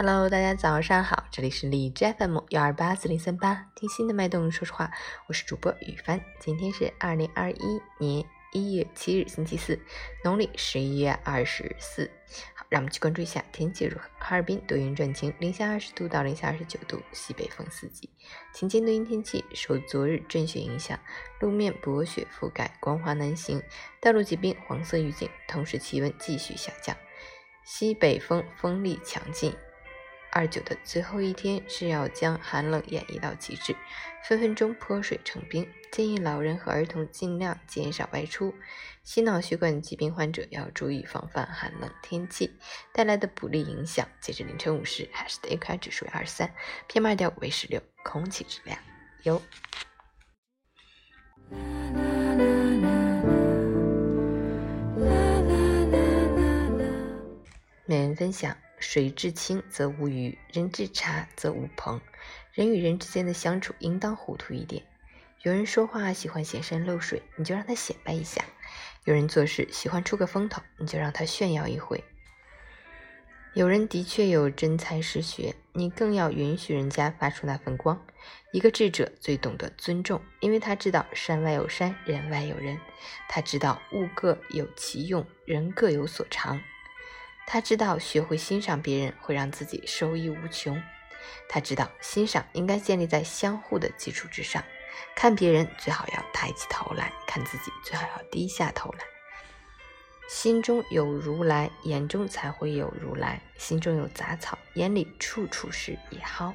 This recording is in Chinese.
Hello，大家早上好，这里是荔枝 FM 幺二八四零三八，听心的脉动，说实话，我是主播雨帆。今天是二零二一年一月七日，星期四，农历十一月二十四。好，让我们去关注一下天气如何。哈尔滨多云转晴，零下二十度到零下二十九度，西北风四级。晴间多云天气，受昨日阵雪影响，路面薄雪覆盖，光滑难行，道路结冰，黄色预警。同时气温继续下降，西北风风力强劲。二九的最后一天是要将寒冷演绎到极致，分分钟泼水成冰。建议老人和儿童尽量减少外出。心脑血管疾病患者要注意防范寒冷天气带来的不利影响。截至凌晨五时，海市的 AQI 指数为二十三，PM 二点五为十六，空气质量优。每人分享。水至清则无鱼，人至察则无朋。人与人之间的相处应当糊涂一点。有人说话喜欢显山露水，你就让他显摆一下；有人做事喜欢出个风头，你就让他炫耀一回。有人的确有真才实学，你更要允许人家发出那份光。一个智者最懂得尊重，因为他知道山外有山，人外有人。他知道物各有其用，人各有所长。他知道学会欣赏别人会让自己收益无穷。他知道欣赏应该建立在相互的基础之上。看别人最好要抬起头来，看自己最好要低下头来。心中有如来，眼中才会有如来；心中有杂草，眼里处处是野蒿。